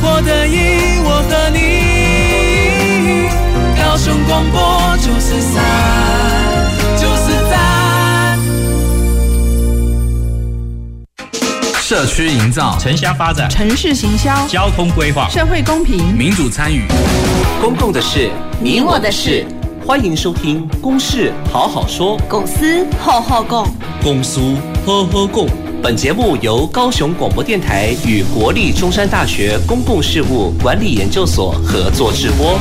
活的意义，我和你。高雄广播九十三，九十三。社区营造、城乡发展、城市行销、交通规划、社会公平、民主参与、公共的事、你我的事。欢迎收听《公事好好说》，公司好好讲，公司呵呵共。本节目由高雄广播电台与国立中山大学公共事务管理研究所合作直播。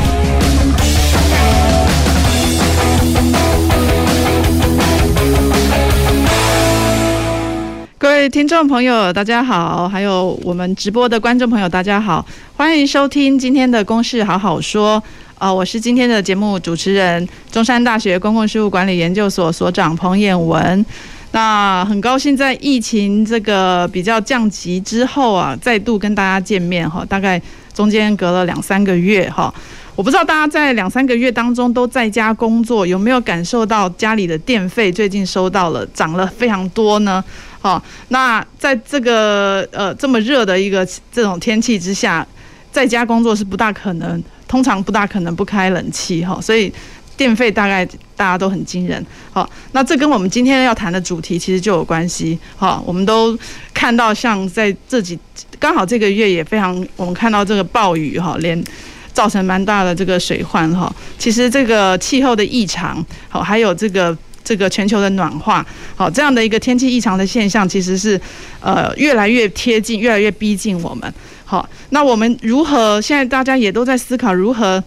各位听众朋友，大家好；还有我们直播的观众朋友，大家好，欢迎收听今天的《公事好好说》。啊、我是今天的节目主持人，中山大学公共事务管理研究所所长彭渰雯。那很高兴在疫情这个比较降级之后啊，再度跟大家见面哈。大概中间隔了两三个月哈，我不知道大家在两三个月当中都在家工作，有没有感受到家里的电费最近收到了涨了非常多呢？好，那在这个呃这么热的一个这种天气之下，在家工作是不大可能。通常不大可能不开冷气哈，所以电费大概大家都很惊人。好，那这跟我们今天要谈的主题其实就有关系。好，我们都看到像在这几刚好这个月也非常，我们看到这个暴雨哈，连造成蛮大的这个水患哈。其实这个气候的异常，好，还有这个这个全球的暖化，好，这样的一个天气异常的现象，其实是呃越来越贴近，越来越逼近我们。好，那我们如何？现在大家也都在思考如何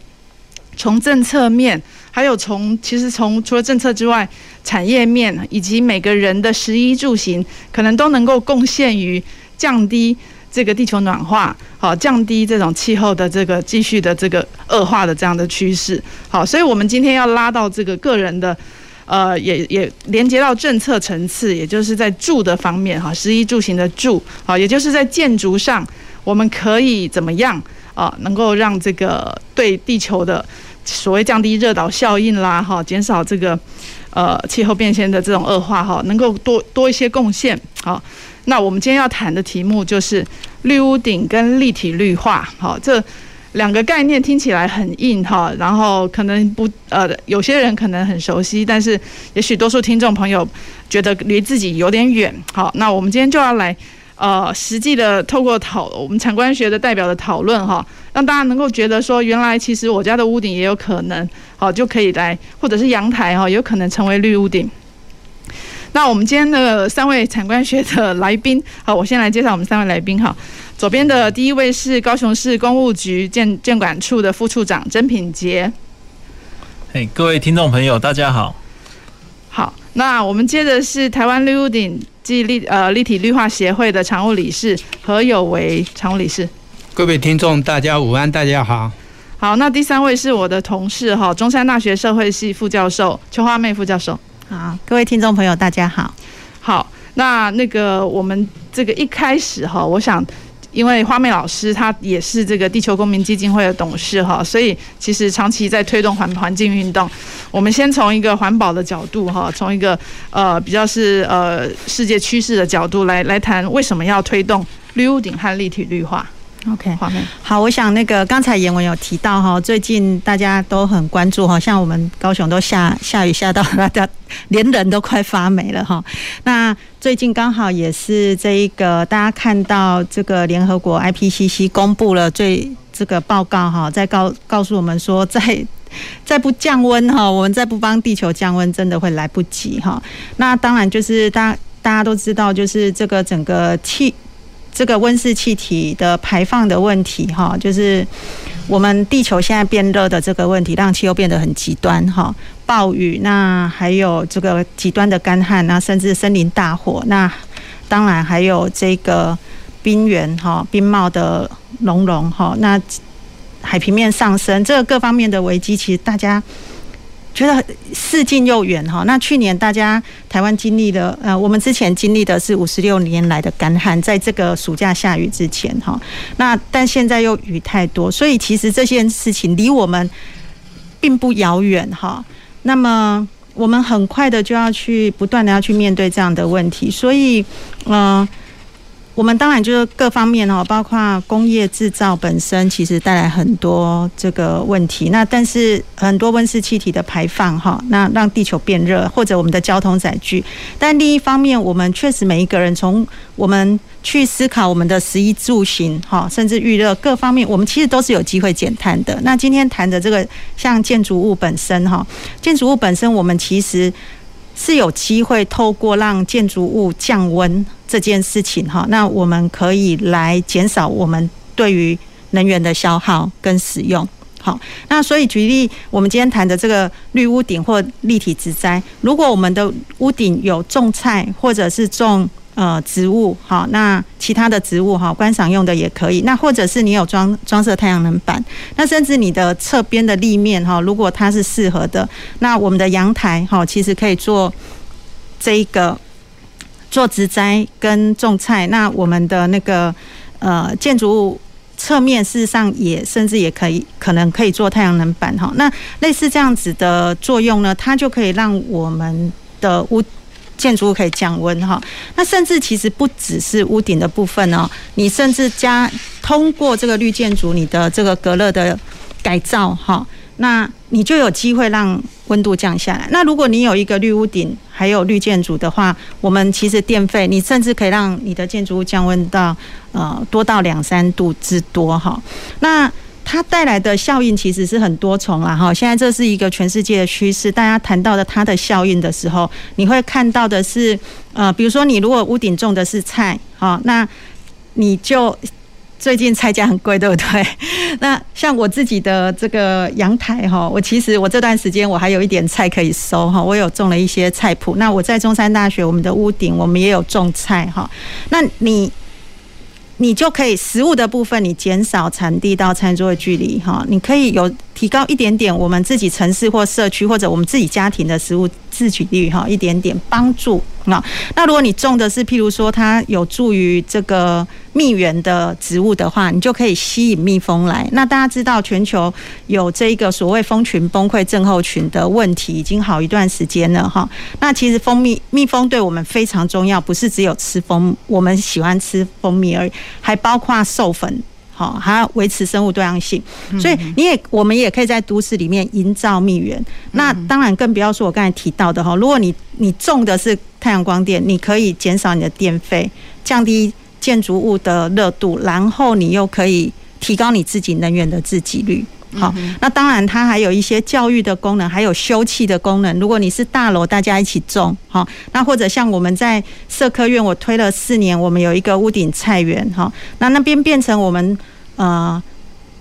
从政策面，还有从其实从除了政策之外，产业面以及每个人的食衣住行，可能都能够贡献于降低这个地球暖化，好，降低这种气候的这个继续的这个恶化的这样的趋势。好，所以我们今天要拉到这个个人的，呃，也也连接到政策层次，也就是在住的方面，哈，食衣住行的住，好，也就是在建筑上。我们可以怎么样啊？能够让这个对地球的所谓降低热岛效应啦，哈，减少这个呃气候变迁的这种恶化哈，能够多多一些贡献。好，那我们今天要谈的题目就是绿屋顶跟立体绿化。好，这两个概念听起来很硬哈，然后可能不呃有些人可能很熟悉，但是也许多数听众朋友觉得离自己有点远。好，那我们今天就要来。呃，实际的透过讨我们产官学的代表的讨论哈，让大家能够觉得说，原来其实我家的屋顶也有可能，好就可以来，或者是阳台哈，有可能成为绿屋顶。那我们今天的三位产官学的来宾，好，我先来介绍我们三位来宾哈。左边的第一位是高雄市公务局建建管处的副处长曾品杰。嘿，各位听众朋友，大家好。好，那我们接着是台湾绿屋顶暨立呃立体绿化协会的常务理事何有为常务理事。各位听众，大家午安，大家好。好，那第三位是我的同事哈，中山大学社会系副教授邱花妹副教授。好，各位听众朋友，大家好。好，那那个我们这个一开始哈，我想。因为花妹老师她也是这个地球公民基金会的董事哈，所以其实长期在推动环环境运动。我们先从一个环保的角度哈，从一个呃比较是呃世界趋势的角度来来谈为什么要推动绿屋顶和立体绿化。OK，好，我想那个刚才严文有提到哈，最近大家都很关注哈，像我们高雄都下下雨下到大家连人都快发霉了哈。那最近刚好也是这一个大家看到这个联合国 IPCC 公布了最这个报告哈，在告告诉我们说，再再不降温哈，我们再不帮地球降温，真的会来不及哈。那当然就是大大家都知道，就是这个整个气。这个温室气体的排放的问题，哈，就是我们地球现在变热的这个问题，让气候变得很极端，哈，暴雨，那还有这个极端的干旱，那甚至森林大火，那当然还有这个冰原，哈，冰帽的融融，哈，那海平面上升，这个各方面的危机，其实大家。觉得似近又远哈。那去年大家台湾经历的，呃，我们之前经历的是五十六年来的干旱，在这个暑假下雨之前哈。那但现在又雨太多，所以其实这件事情离我们并不遥远哈。那么我们很快的就要去不断的要去面对这样的问题，所以嗯。我们当然就是各方面哦，包括工业制造本身，其实带来很多这个问题。那但是很多温室气体的排放哈，那让地球变热，或者我们的交通载具。但另一方面，我们确实每一个人从我们去思考我们的食衣住行哈，甚至预热各方面，我们其实都是有机会减碳的。那今天谈的这个像建筑物本身哈，建筑物本身，我们其实。是有机会透过让建筑物降温这件事情哈，那我们可以来减少我们对于能源的消耗跟使用。好，那所以举例，我们今天谈的这个绿屋顶或立体植栽，如果我们的屋顶有种菜或者是种。呃，植物好，那其他的植物哈，观赏用的也可以。那或者是你有装装设太阳能板，那甚至你的侧边的立面哈，如果它是适合的，那我们的阳台哈，其实可以做这一个做植栽跟种菜。那我们的那个呃建筑物侧面，事实上也甚至也可以可能可以做太阳能板哈。那类似这样子的作用呢，它就可以让我们的屋。建筑物可以降温哈，那甚至其实不只是屋顶的部分哦，你甚至加通过这个绿建筑，你的这个隔热的改造哈，那你就有机会让温度降下来。那如果你有一个绿屋顶，还有绿建筑的话，我们其实电费你甚至可以让你的建筑物降温到呃多到两三度之多哈。那它带来的效应其实是很多重啦，哈！现在这是一个全世界的趋势，大家谈到的它的效应的时候，你会看到的是，呃，比如说你如果屋顶种的是菜，哈，那你就最近菜价很贵，对不对？那像我自己的这个阳台，哈，我其实我这段时间我还有一点菜可以收，哈，我有种了一些菜谱。那我在中山大学，我们的屋顶我们也有种菜，哈。那你。你就可以食物的部分，你减少产地到餐桌的距离，哈，你可以有。提高一点点，我们自己城市或社区或者我们自己家庭的食物自取率哈，一点点帮助啊。那如果你种的是譬如说它有助于这个蜜源的植物的话，你就可以吸引蜜蜂来。那大家知道全球有这个所谓蜂群崩溃症候群的问题已经好一段时间了哈。那其实蜂蜜蜜蜂对我们非常重要，不是只有吃蜂，我们喜欢吃蜂蜜而已，还包括授粉。好，还要维持生物多样性，所以你也，我们也可以在都市里面营造蜜源。那当然更不要说我刚才提到的哈，如果你你种的是太阳光电，你可以减少你的电费，降低建筑物的热度，然后你又可以提高你自己能源的自给率。好，那当然它还有一些教育的功能，还有休憩的功能。如果你是大楼，大家一起种，好，那或者像我们在社科院，我推了四年，我们有一个屋顶菜园，哈，那那边变成我们。呃，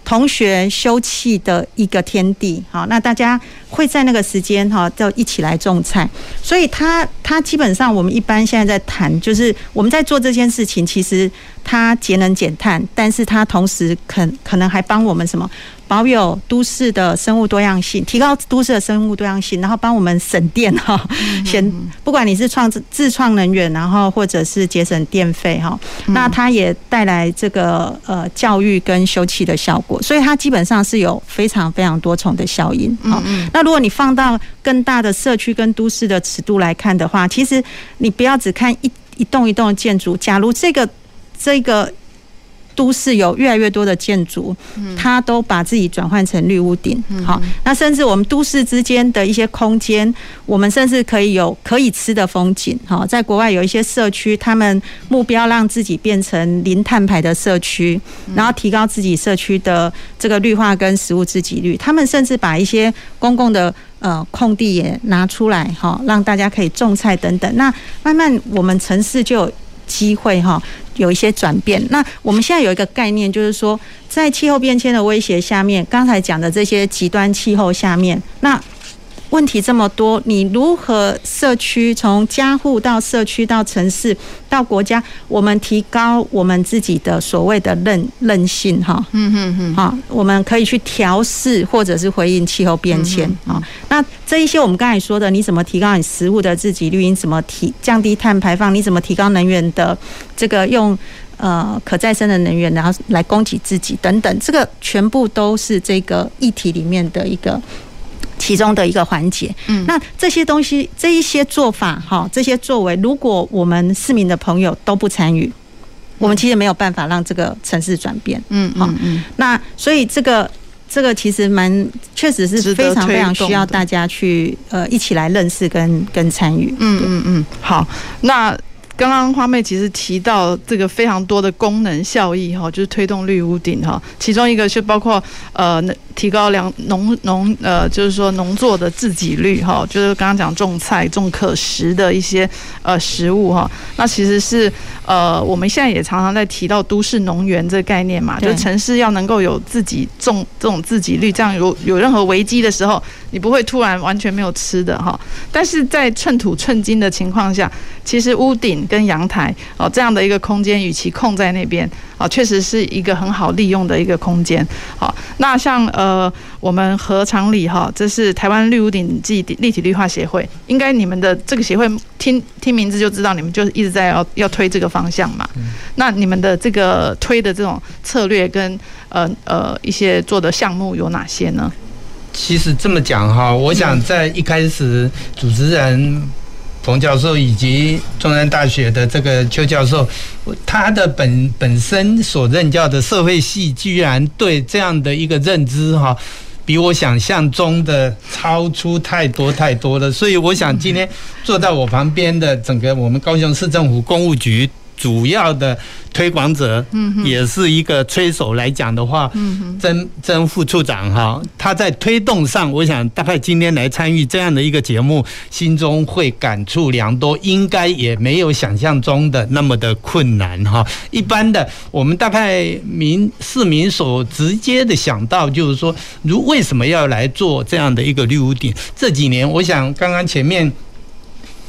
同学休憩的一个天地，好，那大家会在那个时间哈，就一起来种菜。所以，他他基本上我们一般现在在谈，就是我们在做这件事情，其实他节能减碳，但是他同时可可能还帮我们什么？保有都市的生物多样性，提高都市的生物多样性，然后帮我们省电哈，先不管你是创自创能源，然后或者是节省电费哈，那它也带来这个呃教育跟休憩的效果，所以它基本上是有非常非常多重的效应。好，那如果你放到更大的社区跟都市的尺度来看的话，其实你不要只看一一栋一栋的建筑，假如这个这个。都市有越来越多的建筑，它都把自己转换成绿屋顶。好，那甚至我们都市之间的一些空间，我们甚至可以有可以吃的风景。好，在国外有一些社区，他们目标让自己变成零碳排的社区，然后提高自己社区的这个绿化跟食物自给率。他们甚至把一些公共的呃空地也拿出来，哈，让大家可以种菜等等。那慢慢我们城市就有机会哈。有一些转变。那我们现在有一个概念，就是说，在气候变迁的威胁下面，刚才讲的这些极端气候下面，那。问题这么多，你如何社区从家户到社区到城市到国家，我们提高我们自己的所谓的韧韧性哈，嗯嗯嗯，好，我们可以去调试或者是回应气候变迁啊。那这一些我们刚才说的，你怎么提高你食物的自给率？你怎么提降低碳排放？你怎么提高能源的这个用呃可再生的能源，然后来供给自己等等，这个全部都是这个议题里面的一个。其中的一个环节，嗯，那这些东西，这一些做法，哈，这些作为，如果我们市民的朋友都不参与，我们其实没有办法让这个城市转变。嗯，好，嗯，那所以这个这个其实蛮确实是非常非常需要大家去呃一起来认识跟跟参与。嗯嗯嗯，好，那。刚刚花妹其实提到这个非常多的功能效益哈，就是推动绿屋顶哈，其中一个是包括呃提高粮农农呃就是说农作的自给率哈，就是刚刚讲种菜种可食的一些呃食物哈，那其实是呃我们现在也常常在提到都市农园这个概念嘛，就城市要能够有自己种这种自给率，这样有有任何危机的时候，你不会突然完全没有吃的哈，但是在寸土寸金的情况下，其实屋顶跟阳台哦，这样的一个空间，与其空在那边啊，确实是一个很好利用的一个空间。好，那像呃，我们何常里哈，这是台湾绿屋顶暨立体绿化协会，应该你们的这个协会听听名字就知道，你们就是一直在要要推这个方向嘛。那你们的这个推的这种策略跟呃呃一些做的项目有哪些呢？其实这么讲哈，我想在一开始主持人。冯教授以及中山大学的这个邱教授，他的本本身所任教的社会系，居然对这样的一个认知哈，比我想象中的超出太多太多了。所以我想今天坐在我旁边的整个我们高雄市政府公务局。主要的推广者，嗯，也是一个推手来讲的话，嗯，曾曾副处长哈，他在推动上，我想大概今天来参与这样的一个节目，心中会感触良多，应该也没有想象中的那么的困难哈。一般的，我们大概民市民所直接的想到就是说，如为什么要来做这样的一个绿屋顶？这几年，我想刚刚前面。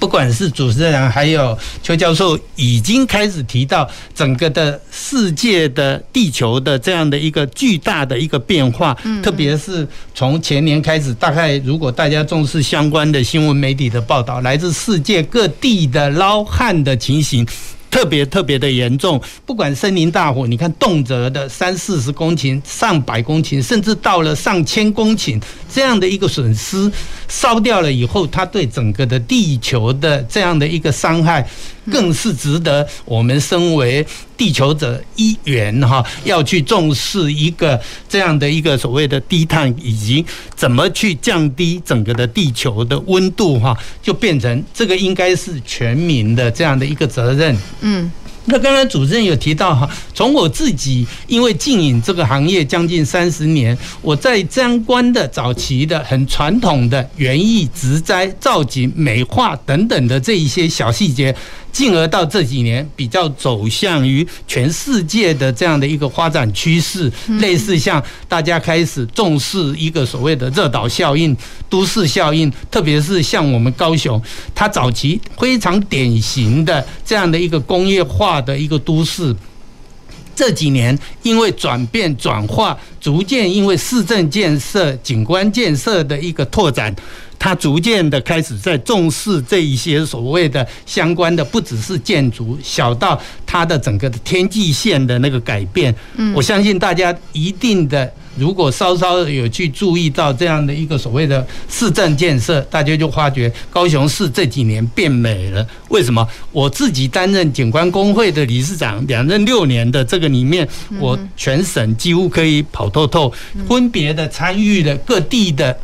不管是主持人还有邱教授，已经开始提到整个的世界的地球的这样的一个巨大的一个变化，特别是从前年开始，大概如果大家重视相关的新闻媒体的报道，来自世界各地的捞汉的情形。特别特别的严重，不管森林大火，你看动辄的三四十公顷、上百公顷，甚至到了上千公顷这样的一个损失，烧掉了以后，它对整个的地球的这样的一个伤害。更是值得我们身为地球者一员哈，要去重视一个这样的一个所谓的低碳，以及怎么去降低整个的地球的温度哈，就变成这个应该是全民的这样的一个责任。嗯。那刚才主持人有提到哈，从我自己因为经营这个行业将近三十年，我在相关的早期的很传统的园艺植栽、造景、美化等等的这一些小细节。进而到这几年比较走向于全世界的这样的一个发展趋势，类似像大家开始重视一个所谓的热岛效应、都市效应，特别是像我们高雄，它早期非常典型的这样的一个工业化的一个都市，这几年因为转变转化，逐渐因为市政建设、景观建设的一个拓展。他逐渐的开始在重视这一些所谓的相关的，不只是建筑，小到它的整个的天际线的那个改变。嗯，我相信大家一定的，如果稍稍有去注意到这样的一个所谓的市政建设，大家就发觉高雄市这几年变美了。为什么？我自己担任景观工会的理事长，两任六年的这个里面，我全省几乎可以跑透透，分别的参与了各地的。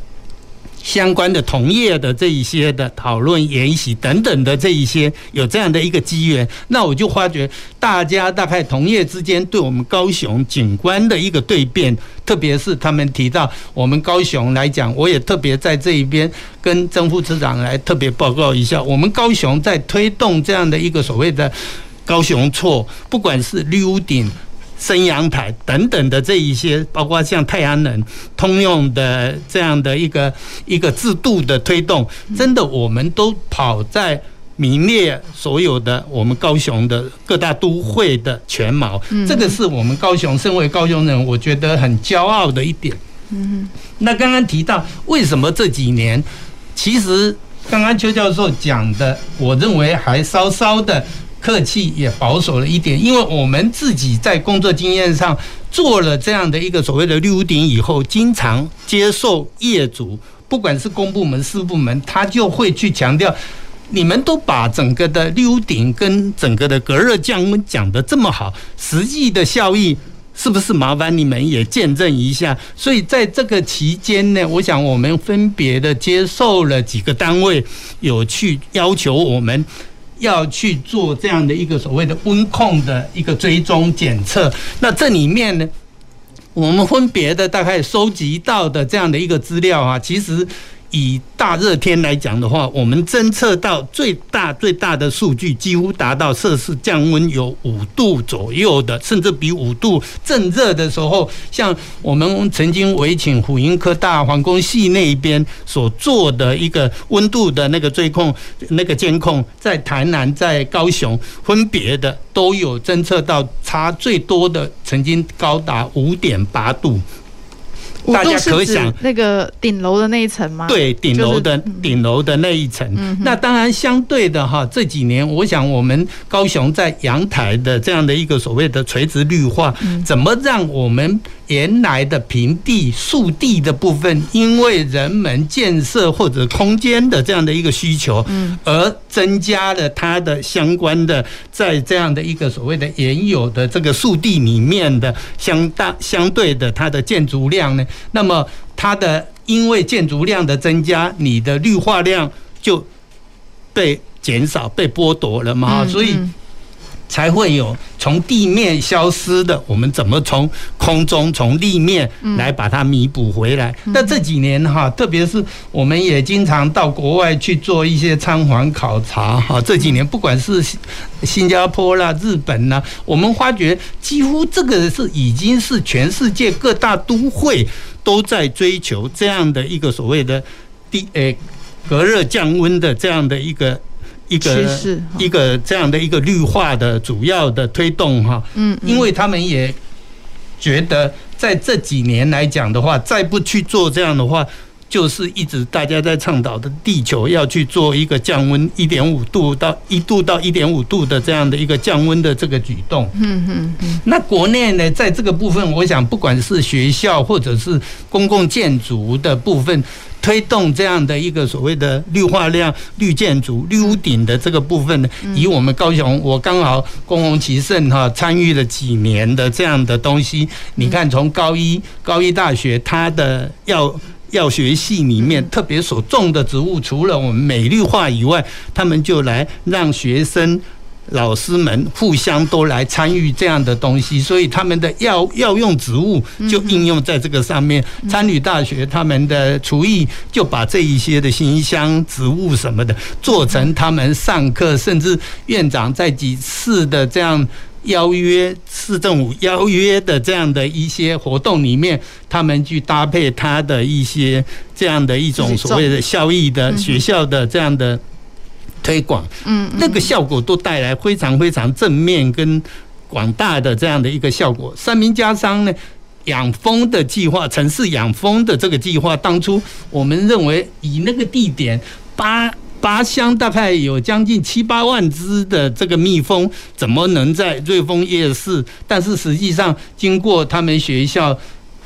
相关的同业的这一些的讨论、研习等等的这一些有这样的一个机缘，那我就发觉大家大概同业之间对我们高雄景观的一个对变，特别是他们提到我们高雄来讲，我也特别在这一边跟曾副市长来特别报告一下，我们高雄在推动这样的一个所谓的高雄错，不管是绿屋顶。升阳台等等的这一些，包括像太阳能通用的这样的一个一个制度的推动，真的我们都跑在名列所有的我们高雄的各大都会的全貌。这个是我们高雄身为高雄人，我觉得很骄傲的一点。嗯，那刚刚提到为什么这几年，其实刚刚邱教授讲的，我认为还稍稍的。客气也保守了一点，因为我们自己在工作经验上做了这样的一个所谓的绿屋顶以后，经常接受业主，不管是公部门、私部门，他就会去强调你们都把整个的绿屋顶跟整个的隔热降温讲得这么好，实际的效益是不是麻烦你们也见证一下？所以在这个期间呢，我想我们分别的接受了几个单位有去要求我们要去做这样的一个所谓的温控的一个追踪检测。那这里面呢，我们分别的大概收集到的这样的一个资料啊，其实。以大热天来讲的话，我们侦测到最大最大的数据，几乎达到摄氏降温有五度左右的，甚至比五度正热的时候，像我们曾经委请虎英科大环工系那一边所做的一个温度的那个追控、那个监控，在台南、在高雄分别的都有侦测到，差最多的曾经高达五点八度。大家可想那个顶楼的那一层吗？对，顶楼的顶楼的那一层。那当然，相对的哈，这几年我想我们高雄在阳台的这样的一个所谓的垂直绿化，怎么让我们原来的平地、树地的部分，因为人们建设或者空间的这样的一个需求，而增加了它的相关的在这样的一个所谓的原有的这个树地里面的相当相对的它的建筑量呢，那么它的因为建筑量的增加，你的绿化量就被减少、被剥夺了嘛，所以。才会有从地面消失的，我们怎么从空中、从地面来把它弥补回来？那这几年哈，特别是我们也经常到国外去做一些参访考察哈。这几年不管是新加坡啦、日本啦，我们发觉几乎这个是已经是全世界各大都会都在追求这样的一个所谓的地诶隔热降温的这样的一个。一个一个这样的一个绿化的主要的推动哈，嗯，因为他们也觉得在这几年来讲的话，再不去做这样的话，就是一直大家在倡导的地球要去做一个降温一点五度到一度到一点五度的这样的一个降温的这个举动。嗯嗯嗯。那国内呢，在这个部分，我想不管是学校或者是公共建筑的部分。推动这样的一个所谓的绿化量、绿建筑、绿屋顶的这个部分呢，以我们高雄，我刚好恭逢其盛哈，参与了几年的这样的东西。你看，从高一高一大学它的药药学系里面特别所种的植物，除了我们美绿化以外，他们就来让学生。老师们互相都来参与这样的东西，所以他们的药药用植物就应用在这个上面。参与大学他们的厨艺就把这一些的辛香植物什么的做成他们上课，甚至院长在几次的这样邀约市政府邀约的这样的一些活动里面，他们去搭配他的一些这样的一种所谓的效益的学校的这样的。推广，嗯，那个效果都带来非常非常正面跟广大的这样的一个效果。三明家商呢，养蜂的计划，城市养蜂的这个计划，当初我们认为以那个地点，八八乡大概有将近七八万只的这个蜜蜂，怎么能在瑞丰夜市？但是实际上，经过他们学校。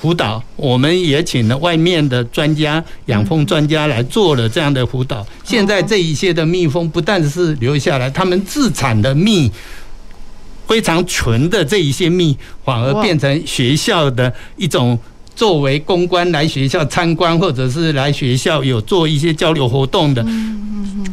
辅导，我们也请了外面的专家、养蜂专家来做了这样的辅导。现在这一些的蜜蜂不但是留下来，他们自产的蜜非常纯的这一些蜜，反而变成学校的一种作为公关来学校参观，或者是来学校有做一些交流活动的，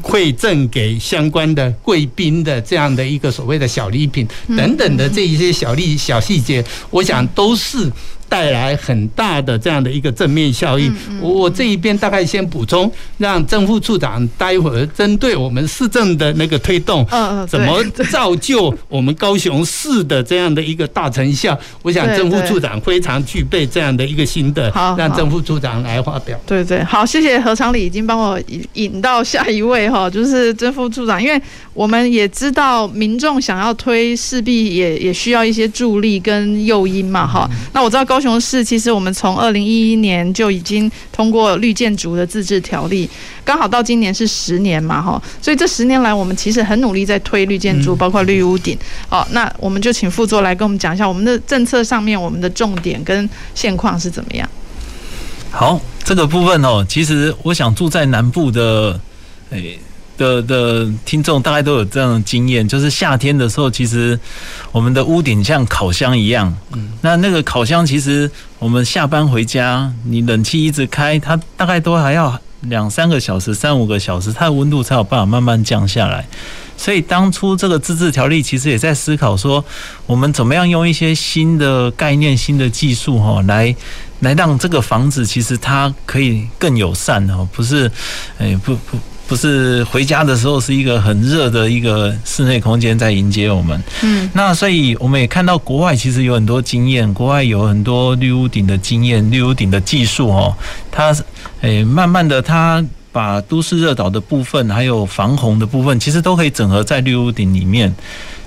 馈赠给相关的贵宾的这样的一个所谓的小礼品等等的这一些小利小细节，我想都是。带来很大的这样的一个正面效益。我我这一边大概先补充，让正副处长待会儿针对我们市政的那个推动，怎么造就我们高雄市的这样的一个大成效？我想正副处长非常具备这样的一个心得，让正副处长来发表。对对，好，谢谢何长理已经帮我引引到下一位哈，就是正副处长，因为我们也知道民众想要推，势必也也需要一些助力跟诱因嘛哈。那我知道高。雄市其实我们从二零一一年就已经通过绿建筑的自治条例，刚好到今年是十年嘛，哈，所以这十年来我们其实很努力在推绿建筑，包括绿屋顶。好，那我们就请副座来跟我们讲一下我们的政策上面我们的重点跟现况是怎么样。好，这个部分哦，其实我想住在南部的诶的的听众大概都有这样的经验，就是夏天的时候，其实我们的屋顶像烤箱一样。嗯，那那个烤箱其实我们下班回家，你冷气一直开，它大概都还要两三个小时、三五个小时，它的温度才有办法慢慢降下来。所以当初这个自治条例其实也在思考说，我们怎么样用一些新的概念、新的技术哈，来来让这个房子其实它可以更友善哦，不是，哎，不不。不是回家的时候是一个很热的一个室内空间在迎接我们，嗯，那所以我们也看到国外其实有很多经验，国外有很多绿屋顶的经验，绿屋顶的技术哦，它诶慢慢的它把都市热岛的部分还有防洪的部分，其实都可以整合在绿屋顶里面，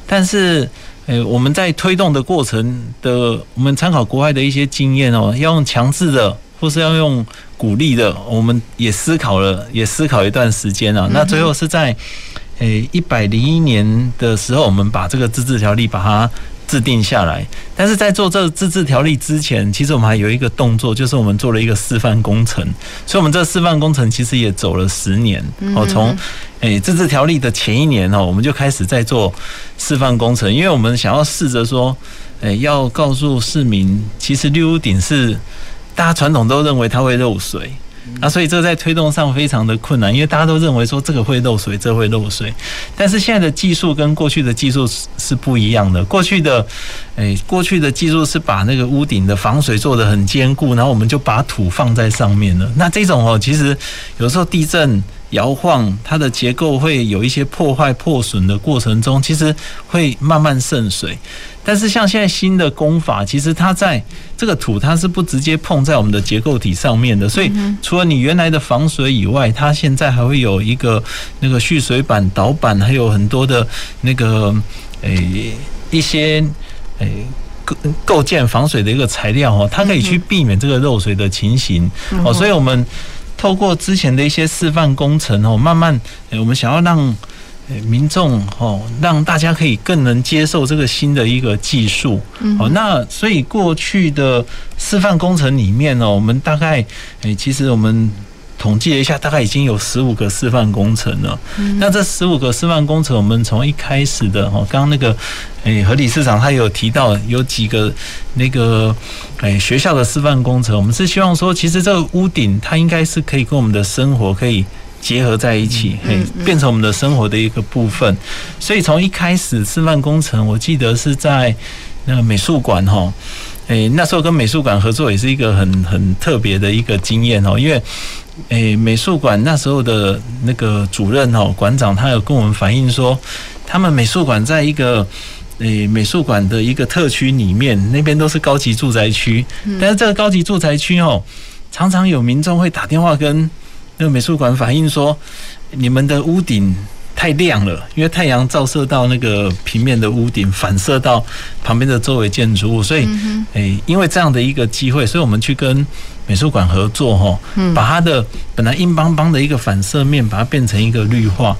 但是诶我们在推动的过程的，我们参考国外的一些经验哦，要用强制的。或是要用鼓励的，我们也思考了，也思考一段时间啊。那最后是在诶一百零一年的时候，我们把这个自治条例把它制定下来。但是在做这个自治条例之前，其实我们还有一个动作，就是我们做了一个示范工程。所以，我们这示范工程其实也走了十年哦。从诶自治条例的前一年哦，我们就开始在做示范工程，因为我们想要试着说，诶要告诉市民，其实绿屋顶是。大家传统都认为它会漏水，啊，所以这在推动上非常的困难，因为大家都认为说这个会漏水，这会漏水。但是现在的技术跟过去的技术是不一样的。过去的，诶，过去的技术是把那个屋顶的防水做得很坚固，然后我们就把土放在上面了。那这种哦，其实有时候地震摇晃，它的结构会有一些破坏、破损的过程中，其实会慢慢渗水。但是像现在新的工法，其实它在这个土它是不直接碰在我们的结构体上面的，所以除了你原来的防水以外，它现在还会有一个那个蓄水板、导板，还有很多的那个诶一些诶构构建防水的一个材料哦，它可以去避免这个漏水的情形哦。所以我们透过之前的一些示范工程哦，慢慢诶我们想要让。民众哦，让大家可以更能接受这个新的一个技术。哦，那所以过去的示范工程里面呢，我们大概诶，其实我们统计了一下，大概已经有十五个示范工程了。那这十五个示范工程，我们从一开始的哦，刚刚那个诶，何理事长他有提到有几个那个诶学校的示范工程，我们是希望说，其实这个屋顶它应该是可以跟我们的生活可以。结合在一起，嘿，变成我们的生活的一个部分。所以从一开始示范工程，我记得是在那个美术馆哈，诶，那时候跟美术馆合作也是一个很很特别的一个经验哦。因为诶，美术馆那时候的那个主任哦，馆长他有跟我们反映说，他们美术馆在一个诶美术馆的一个特区里面，那边都是高级住宅区，但是这个高级住宅区哦，常常有民众会打电话跟。那个美术馆反映说，你们的屋顶太亮了，因为太阳照射到那个平面的屋顶，反射到旁边的周围建筑物，所以，诶，因为这样的一个机会，所以我们去跟美术馆合作，哈，把它的本来硬邦邦的一个反射面，把它变成一个绿化。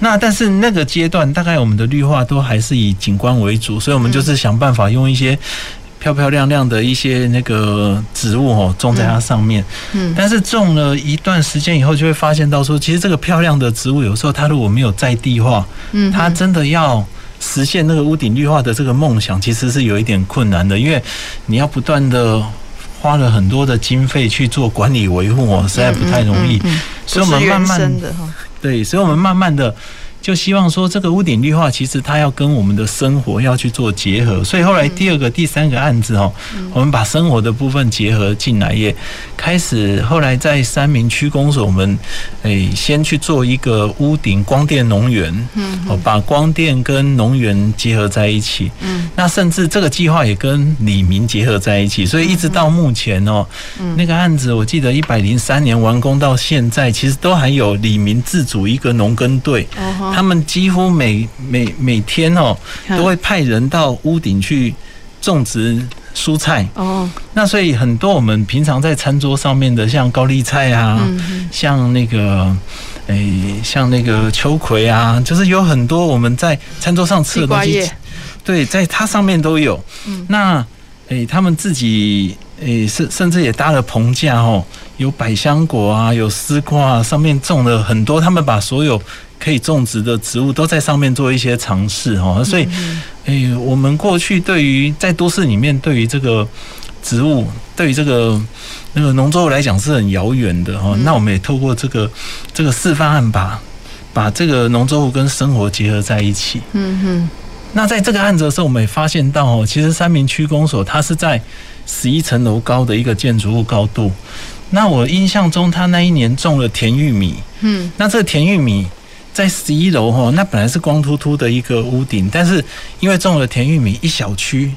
那但是那个阶段，大概我们的绿化都还是以景观为主，所以我们就是想办法用一些。漂漂亮亮的一些那个植物哦，种在它上面。嗯，但是种了一段时间以后，就会发现到说，其实这个漂亮的植物，有时候它如果没有在地化，嗯，它真的要实现那个屋顶绿化的这个梦想，其实是有一点困难的，因为你要不断的花了很多的经费去做管理维护哦，实在不太容易。所以我们慢慢的，对，所以我们慢慢的。就希望说，这个屋顶绿化其实它要跟我们的生活要去做结合，所以后来第二个、第三个案子哦，我们把生活的部分结合进来，也开始后来在三明区公所，我们诶先去做一个屋顶光电农园，嗯，哦，把光电跟农园结合在一起，嗯，那甚至这个计划也跟李明结合在一起，所以一直到目前哦，那个案子我记得一百零三年完工到现在，其实都还有李明自主一个农耕队。他们几乎每每每天哦，都会派人到屋顶去种植蔬菜哦。那所以很多我们平常在餐桌上面的，像高丽菜啊，像那个诶，像那个秋葵啊，就是有很多我们在餐桌上吃的东西，对，在它上面都有。那诶，他们自己。诶，甚甚至也搭了棚架哦，有百香果啊，有丝瓜啊，上面种了很多。他们把所有可以种植的植物都在上面做一些尝试哈。所以，诶，我们过去对于在都市里面对于这个植物，对于这个那个农作物来讲是很遥远的哈。那我们也透过这个这个示范案把把这个农作物跟生活结合在一起。嗯哼。那在这个案子的时候，我们也发现到哦，其实三明区公所它是在十一层楼高的一个建筑物高度。那我印象中，他那一年种了甜玉米。嗯，那这个甜玉米在十一楼哈，那本来是光秃秃的一个屋顶，但是因为种了甜玉米，一小区。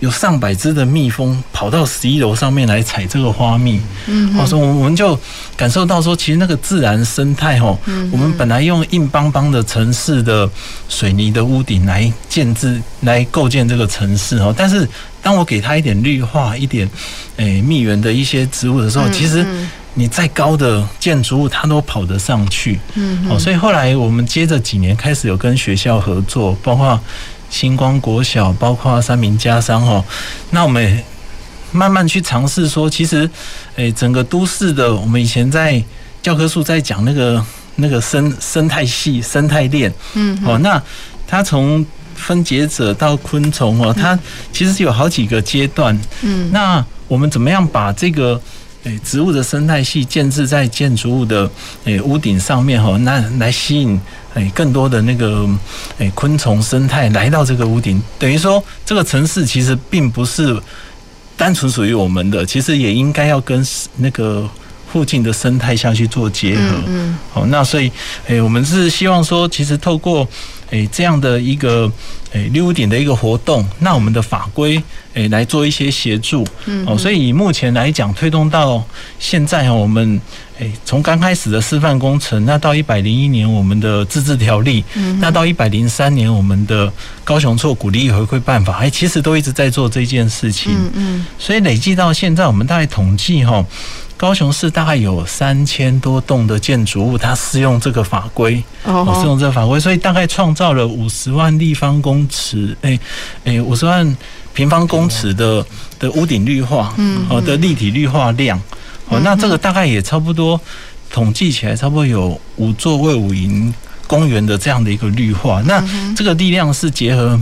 有上百只的蜜蜂跑到十一楼上面来采这个花蜜，嗯，我说我们就感受到说，其实那个自然生态哦，我们本来用硬邦邦的城市的水泥的屋顶来建制、来构建这个城市哦，但是当我给它一点绿化、一点诶蜜源的一些植物的时候，其实你再高的建筑物它都跑得上去，嗯，哦，所以后来我们接着几年开始有跟学校合作，包括。星光国小，包括三民家商哦，那我们也慢慢去尝试说，其实，诶，整个都市的，我们以前在教科书在讲那个那个生生态系、生态链，嗯，哦，那它从分解者到昆虫哦，它其实有好几个阶段，嗯，那我们怎么样把这个？诶，植物的生态系建置在建筑物的诶屋顶上面哈，那来吸引诶更多的那个诶昆虫生态来到这个屋顶，等于说这个城市其实并不是单纯属于我们的，其实也应该要跟那个附近的生态下去做结合。嗯，好，那所以诶，我们是希望说，其实透过。诶，这样的一个诶绿屋顶的一个活动，那我们的法规诶来做一些协助，嗯，哦，所以以目前来讲，推动到现在我们诶从刚开始的示范工程，那到一百零一年我们的自治条例，嗯，那到一百零三年我们的高雄错鼓励与回馈办法，哎，其实都一直在做这件事情，嗯嗯，所以累计到现在，我们大概统计哈。高雄市大概有三千多栋的建筑物，它适用这个法规，哦，适用这个法规，所以大概创造了五十万立方公尺，诶诶，五十万平方公尺的的屋顶绿化，嗯，好的立体绿化量，哦，那这个大概也差不多统计起来，差不多有五座卫武营公园的这样的一个绿化，那这个力量是结合。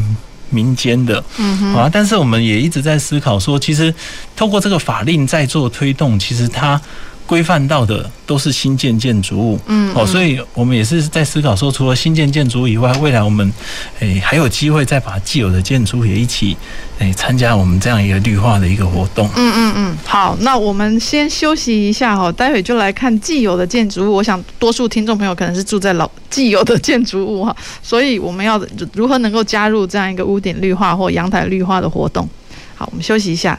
民间的，嗯，好啊，但是我们也一直在思考说，其实透过这个法令在做推动，其实它。规范到的都是新建建筑物，嗯，哦，所以我们也是在思考说，除了新建建筑物以外，未来我们诶还有机会再把既有的建筑物也一起诶参加我们这样一个绿化的一个活动。嗯嗯嗯，好，那我们先休息一下哈，待会就来看既有的建筑物。我想多数听众朋友可能是住在老既有的建筑物哈，所以我们要如何能够加入这样一个屋顶绿化或阳台绿化的活动？好，我们休息一下。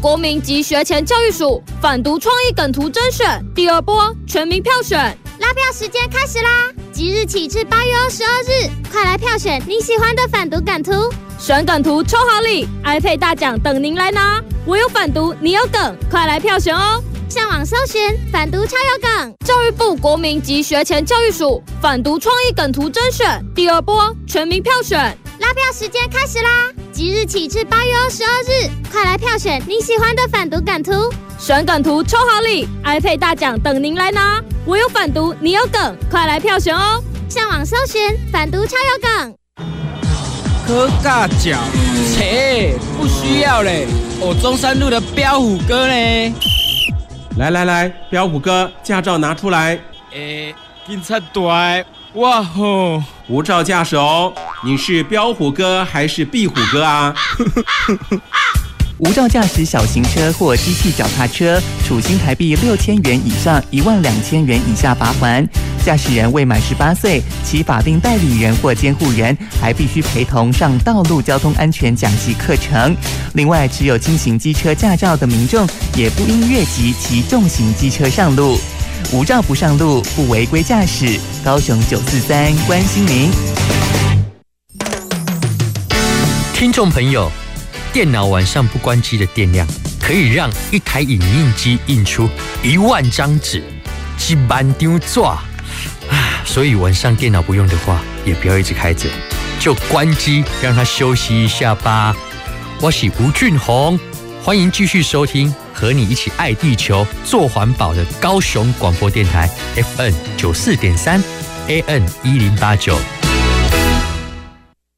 国民及学前教育署反毒创意梗图甄选第二波全民票选，拉票时间开始啦！即日起至八月二十二日，快来票选你喜欢的反毒梗图，选梗图抽好礼，iPad 大奖等您来拿！我有反毒，你有梗，快来票选哦！上网搜寻反毒超有梗，教育部国民及学前教育署反毒创意梗图甄选第二波全民票选。拉票时间开始啦！即日起至八月二十二日，快来票选你喜欢的反毒梗图，选梗图抽好礼，iPad 大奖等您来拿！我有反毒，你有梗，快来票选哦！上网搜寻反毒超有梗。喝尬脚，切，不需要嘞！我中山路的彪虎哥呢？来来来，彪虎哥，驾照拿出来。诶、欸，警察队。哇吼！无照驾驶哦，你是彪虎哥还是壁虎哥啊？无照驾驶小型车或机器脚踏车，处新台币六千元以上一万两千元以下罚款。驾驶人未满十八岁，其法定代理人或监护人还必须陪同上道路交通安全讲习课程。另外，持有轻型机车驾照的民众也不应越级骑重型机车上路。无照不上路，不违规驾驶。高雄九四三关心您。听众朋友，电脑晚上不关机的电量，可以让一台影印机印出一万张纸，几万张纸啊！所以晚上电脑不用的话，也不要一直开着，就关机，让它休息一下吧。我是吴俊宏，欢迎继续收听，和你一起爱地球、做环保的高雄广播电台 FN 九四点三 AN 一零八九。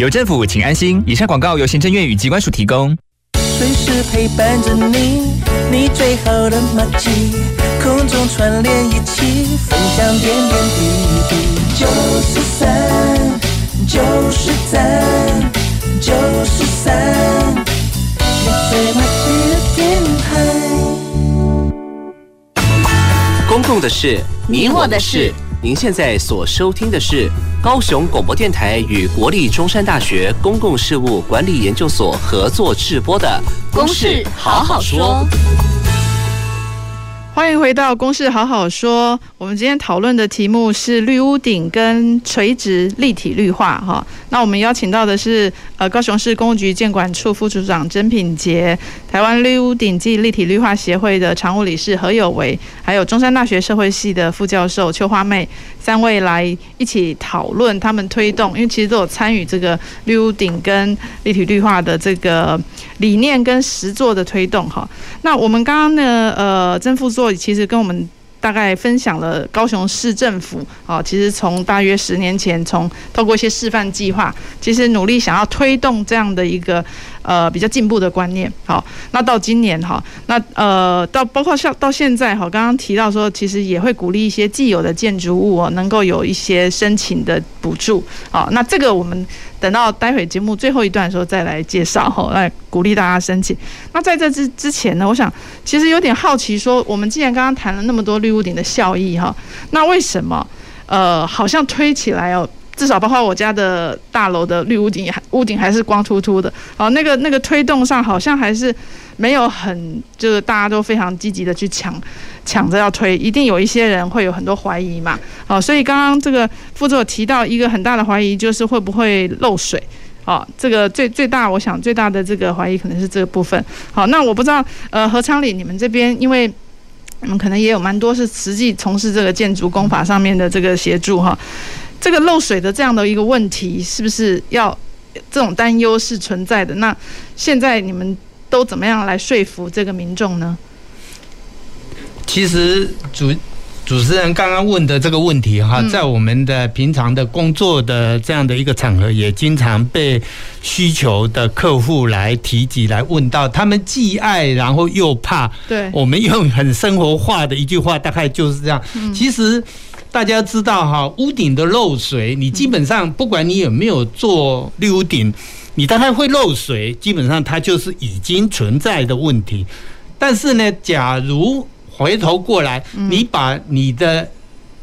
有政府，请安心。以上广告由行政院与机关署提供。随时陪伴着你，你最好的默契，空中串联一起，分享点点滴滴。九十三，九十三，九十三，你最默契的电台。公共的事，你我的事。您现在所收听的是高雄广播电台与国立中山大学公共事务管理研究所合作制播的《公事好好说》。欢迎回到《公事好好说》。我们今天讨论的题目是绿屋顶跟垂直立体绿化。哈，那我们邀请到的是呃高雄市公务局建管处副处长曾品杰，台湾绿屋顶暨立体绿化协会的常务理事何有为，还有中山大学社会系的副教授邱花妹，三位来一起讨论他们推动，因为其实都有参与这个绿屋顶跟立体绿化的这个理念跟实作的推动。哈，那我们刚刚呢，呃，曾副座。其实跟我们大概分享了高雄市政府啊，其实从大约十年前，从透过一些示范计划，其实努力想要推动这样的一个呃比较进步的观念。好，那到今年哈，那呃到包括像到现在哈，刚刚提到说，其实也会鼓励一些既有的建筑物哦能够有一些申请的补助。好，那这个我们。等到待会节目最后一段的时候再来介绍哈，来鼓励大家申请。那在这之之前呢，我想其实有点好奇，说我们既然刚刚谈了那么多绿屋顶的效益哈，那为什么呃好像推起来哦，至少包括我家的大楼的绿屋顶，屋顶还是光秃秃的，哦，那个那个推动上好像还是没有很，就是大家都非常积极的去抢。抢着要推，一定有一些人会有很多怀疑嘛。好，所以刚刚这个副座提到一个很大的怀疑，就是会不会漏水？哦，这个最最大，我想最大的这个怀疑可能是这个部分。好，那我不知道，呃，何昌里你们这边，因为你们可能也有蛮多是实际从事这个建筑工法上面的这个协助哈。这个漏水的这样的一个问题，是不是要这种担忧是存在的？那现在你们都怎么样来说服这个民众呢？其实主主持人刚刚问的这个问题哈，在我们的平常的工作的这样的一个场合，也经常被需求的客户来提及来问到，他们既爱然后又怕。对，我们用很生活化的一句话，大概就是这样。其实大家知道哈，屋顶的漏水，你基本上不管你有没有做绿屋顶，你大概会漏水，基本上它就是已经存在的问题。但是呢，假如回头过来，你把你的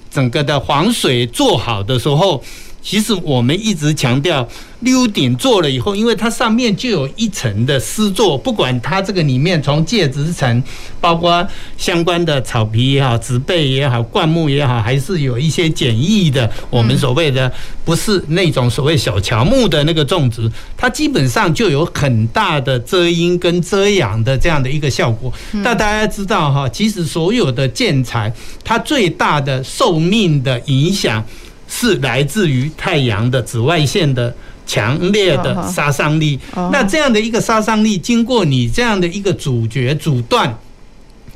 整个的防水做好的时候，其实我们一直强调。绿屋顶做了以后，因为它上面就有一层的丝座，不管它这个里面从介质层，包括相关的草皮也好、植被也好、灌木也好，还是有一些简易的，我们所谓的不是那种所谓小乔木的那个种植，它基本上就有很大的遮阴跟遮阳的这样的一个效果。但大家知道哈，其实所有的建材，它最大的寿命的影响是来自于太阳的紫外线的。强烈的杀伤力，那这样的一个杀伤力，经过你这样的一个阻绝阻断，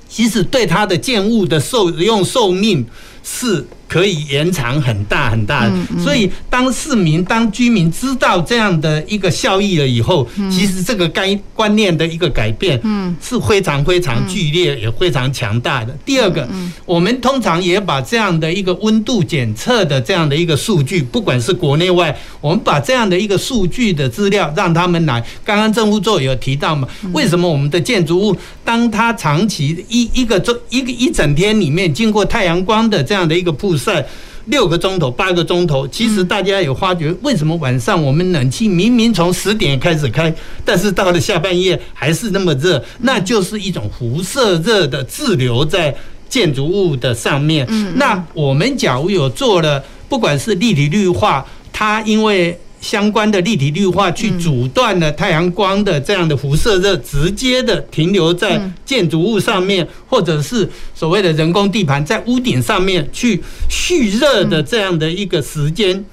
其实对它的建物的受用寿命是。可以延长很大很大。的，所以当市民、当居民知道这样的一个效益了以后，其实这个该观念的一个改变，是非常非常剧烈也非常强大的。第二个，我们通常也把这样的一个温度检测的这样的一个数据，不管是国内外，我们把这样的一个数据的资料让他们来。刚刚政务座有提到嘛，为什么我们的建筑物，当它长期一一个周一个一整天里面经过太阳光的这样的一个曝晒六个钟头、八个钟头，其实大家有发觉，为什么晚上我们冷气明明从十点开始开，但是到了下半夜还是那么热？那就是一种辐射热的滞留在建筑物的上面。那我们假如有做了，不管是立体绿化，它因为相关的立体绿化去阻断了太阳光的这样的辐射热，直接的停留在建筑物上面，或者是所谓的人工地盘在屋顶上面去蓄热的这样的一个时间。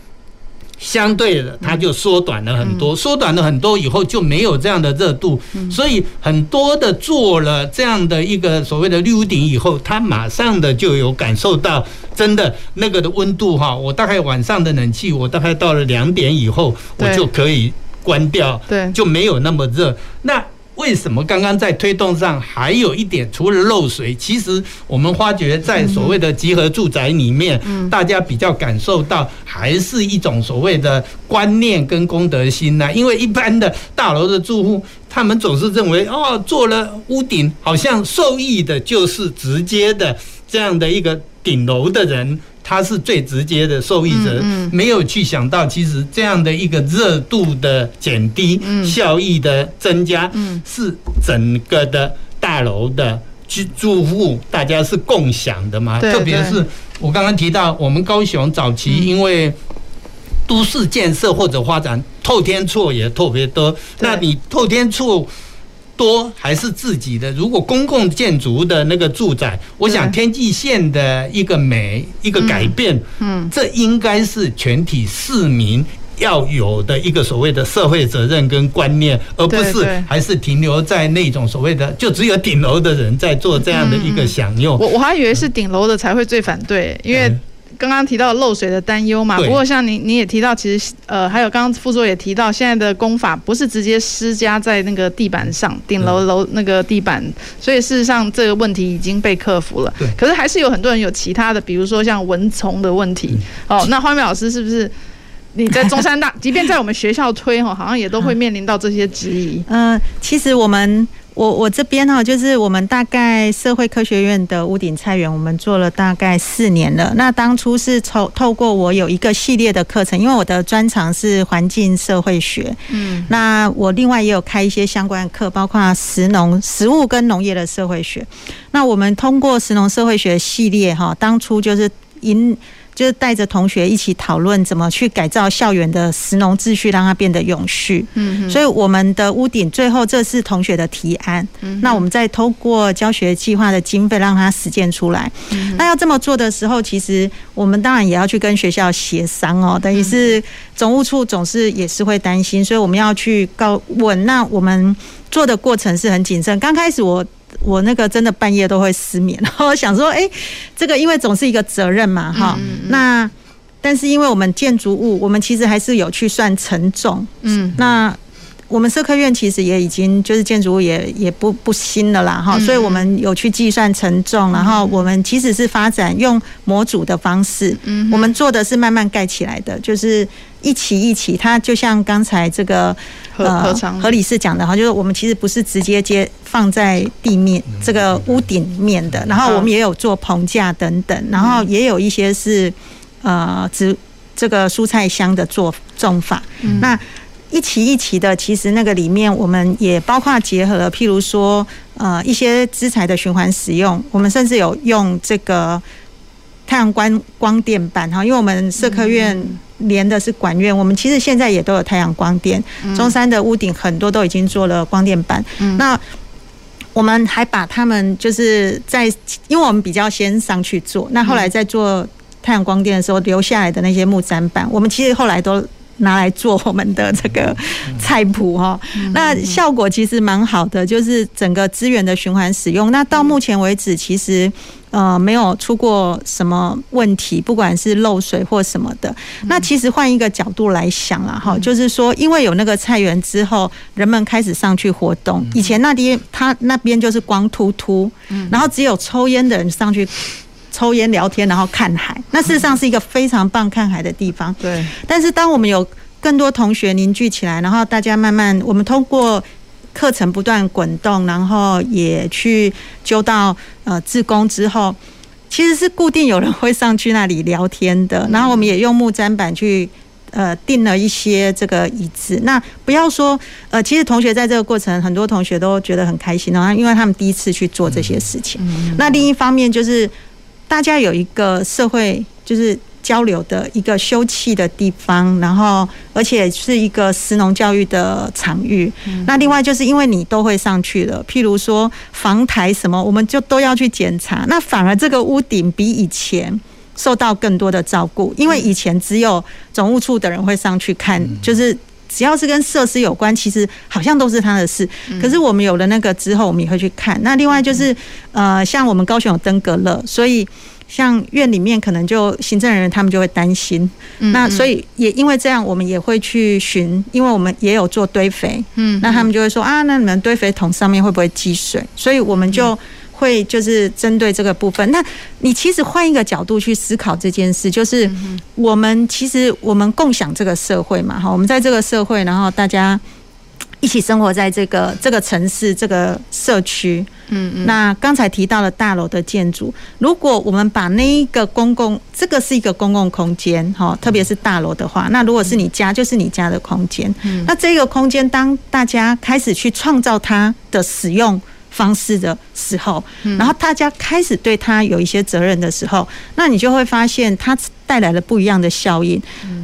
相对的，它就缩短了很多，缩短了很多以后就没有这样的热度，所以很多的做了这样的一个所谓的绿屋顶以后，它马上的就有感受到真的那个的温度哈，我大概晚上的冷气，我大概到了两点以后，我就可以关掉，对，就没有那么热。那为什么刚刚在推动上还有一点，除了漏水，其实我们发觉在所谓的集合住宅里面，大家比较感受到还是一种所谓的观念跟公德心呢。因为一般的大楼的住户，他们总是认为哦，做了屋顶，好像受益的就是直接的这样的一个顶楼的人。它是最直接的受益者，没有去想到，其实这样的一个热度的减低、效益的增加，是整个的大楼的居住户大家是共享的嘛？特别是我刚刚提到，我们高雄早期因为都市建设或者发展，透天厝也特别多。那你透天厝多还是自己的？如果公共建筑的那个住宅，我想天际线的一个美一个改变，嗯，这应该是全体市民要有的一个所谓的社会责任跟观念，而不是还是停留在那种所谓的就只有顶楼的人在做这样的一个享用。我我还以为是顶楼的才会最反对，因为。刚刚提到漏水的担忧嘛，不过像你你也提到，其实呃还有刚刚副座也提到，现在的工法不是直接施加在那个地板上，顶楼楼那个地板，所以事实上这个问题已经被克服了。对，可是还是有很多人有其他的，比如说像蚊虫的问题。哦，那花美老师是不是你在中山大，即便在我们学校推哈，好像也都会面临到这些质疑？嗯，其实我们。我我这边哈，就是我们大概社会科学院的屋顶菜园，我们做了大概四年了。那当初是透透过我有一个系列的课程，因为我的专长是环境社会学，嗯，那我另外也有开一些相关的课，包括食农、食物跟农业的社会学。那我们通过食农社会学系列哈，当初就是引。就是带着同学一起讨论怎么去改造校园的食农秩序，让它变得永续。嗯，所以我们的屋顶最后这是同学的提案。嗯，那我们再透过教学计划的经费让它实践出来。嗯，那要这么做的时候，其实我们当然也要去跟学校协商哦。等于是总务处总是也是会担心，所以我们要去告问。那我们做的过程是很谨慎。刚开始我。我那个真的半夜都会失眠，然 后我想说，哎、欸，这个因为总是一个责任嘛，哈，那但是因为我们建筑物，我们其实还是有去算承重，嗯，那。我们社科院其实也已经就是建筑物也也不不新了啦哈，所以我们有去计算承重，然后我们其实是发展用模组的方式，嗯我们做的是慢慢盖起来的，就是一起一起，它就像刚才这个呃何理事讲的哈，就是我们其实不是直接接放在地面这个屋顶面的，然后我们也有做棚架等等，然后也有一些是呃植这个蔬菜箱的做种法，那。一期一期的，其实那个里面我们也包括结合了，譬如说，呃，一些资材的循环使用，我们甚至有用这个太阳光光电板哈，因为我们社科院连的是管院，我们其实现在也都有太阳光电，中山的屋顶很多都已经做了光电板，那我们还把他们就是在，因为我们比较先上去做，那后来在做太阳光电的时候留下来的那些木栈板，我们其实后来都。拿来做我们的这个菜谱哈，那效果其实蛮好的，就是整个资源的循环使用。那到目前为止，其实呃没有出过什么问题，不管是漏水或什么的。那其实换一个角度来想啦，哈，就是说，因为有那个菜园之后，人们开始上去活动。以前那边他那边就是光秃秃，然后只有抽烟的人上去抽烟聊天，然后看海。那事实上是一个非常棒看海的地方。对。但是当我们有更多同学凝聚起来，然后大家慢慢，我们通过。课程不断滚动，然后也去揪到呃自工之后，其实是固定有人会上去那里聊天的。然后我们也用木栈板去呃订了一些这个椅子。那不要说呃，其实同学在这个过程，很多同学都觉得很开心哦，因为他们第一次去做这些事情。那另一方面就是大家有一个社会就是。交流的一个休憩的地方，然后而且是一个食农教育的场域。那另外就是因为你都会上去了，譬如说房台什么，我们就都要去检查。那反而这个屋顶比以前受到更多的照顾，因为以前只有总务处的人会上去看，就是只要是跟设施有关，其实好像都是他的事。可是我们有了那个之后，我们也会去看。那另外就是呃，像我们高雄有登革热，所以。像院里面可能就行政人员他们就会担心，那所以也因为这样，我们也会去巡，因为我们也有做堆肥，嗯，那他们就会说啊，那你们堆肥桶上面会不会积水？所以我们就会就是针对这个部分。那你其实换一个角度去思考这件事，就是我们其实我们共享这个社会嘛，哈，我们在这个社会，然后大家。一起生活在这个这个城市这个社区，嗯嗯。那刚才提到了大楼的建筑，如果我们把那一个公共，这个是一个公共空间，哈，特别是大楼的话，那如果是你家，就是你家的空间。嗯。那这个空间，当大家开始去创造它的使用方式的时候，然后大家开始对他有一些责任的时候，那你就会发现他带来了不一样的效应。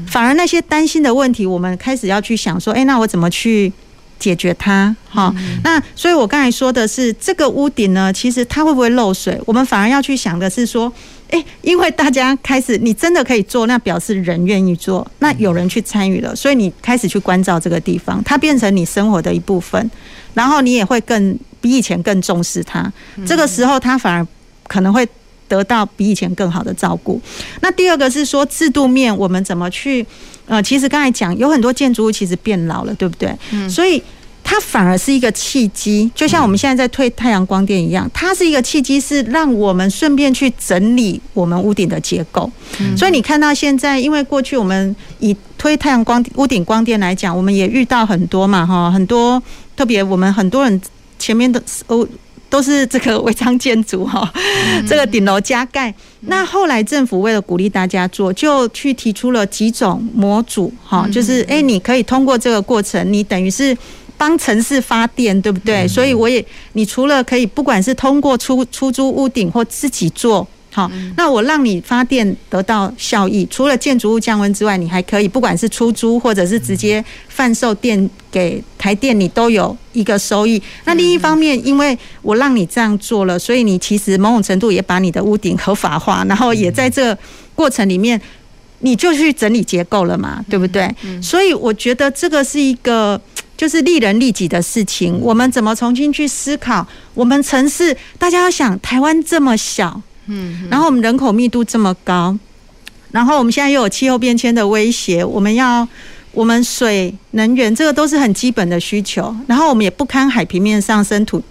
反而那些担心的问题，我们开始要去想说，哎，那我怎么去？解决它，哈，那所以我刚才说的是这个屋顶呢，其实它会不会漏水？我们反而要去想的是说，诶，因为大家开始，你真的可以做，那表示人愿意做，那有人去参与了，所以你开始去关照这个地方，它变成你生活的一部分，然后你也会更比以前更重视它。这个时候，它反而可能会得到比以前更好的照顾。那第二个是说制度面，我们怎么去？呃，其实刚才讲有很多建筑物其实变老了，对不对？嗯。所以它反而是一个契机，就像我们现在在推太阳光电一样，它是一个契机，是让我们顺便去整理我们屋顶的结构。嗯。所以你看到现在，因为过去我们以推太阳光屋顶光电来讲，我们也遇到很多嘛，哈，很多特别我们很多人前面的哦。都是这个违章建筑哈，这个顶楼加盖。那后来政府为了鼓励大家做，就去提出了几种模组哈，就是诶，你可以通过这个过程，你等于是帮城市发电，对不对？所以我也，你除了可以不管是通过出出租屋顶或自己做。好，那我让你发电得到效益，除了建筑物降温之外，你还可以不管是出租或者是直接贩售电给台电，你都有一个收益。那另一方面，因为我让你这样做了，所以你其实某种程度也把你的屋顶合法化，然后也在这过程里面，你就去整理结构了嘛，对不对？所以我觉得这个是一个就是利人利己的事情。我们怎么重新去思考？我们城市，大家要想，台湾这么小。嗯，然后我们人口密度这么高，然后我们现在又有气候变迁的威胁，我们要我们水能源这个都是很基本的需求，然后我们也不堪海平面上升土。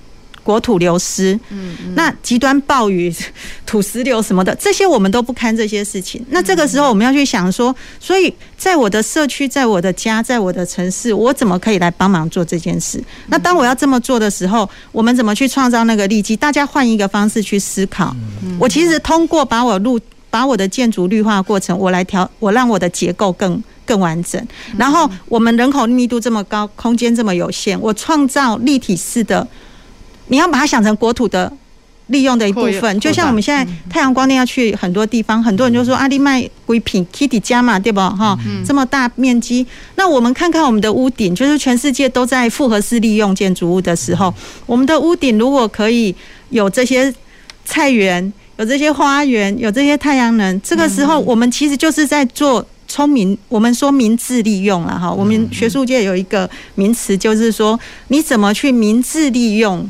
国土流失，嗯，那极端暴雨、土石流什么的，这些我们都不堪这些事情。那这个时候我们要去想说，所以在我的社区、在我的家、在我的城市，我怎么可以来帮忙做这件事？那当我要这么做的时候，我们怎么去创造那个利基？大家换一个方式去思考。我其实通过把我路、把我的建筑绿化过程，我来调，我让我的结构更更完整。然后我们人口密度这么高，空间这么有限，我创造立体式的。你要把它想成国土的利用的一部分，就像我们现在太阳光电要去很多地方，很多人就说阿里麦贵品 Kitty 家嘛，对不？哈？这么大面积，那我们看看我们的屋顶，就是全世界都在复合式利用建筑物的时候，我们的屋顶如果可以有这些菜园，有这些花园，有这些太阳能，这个时候我们其实就是在做聪明，我们说明智利用了哈。我们学术界有一个名词，就是说你怎么去明智利用。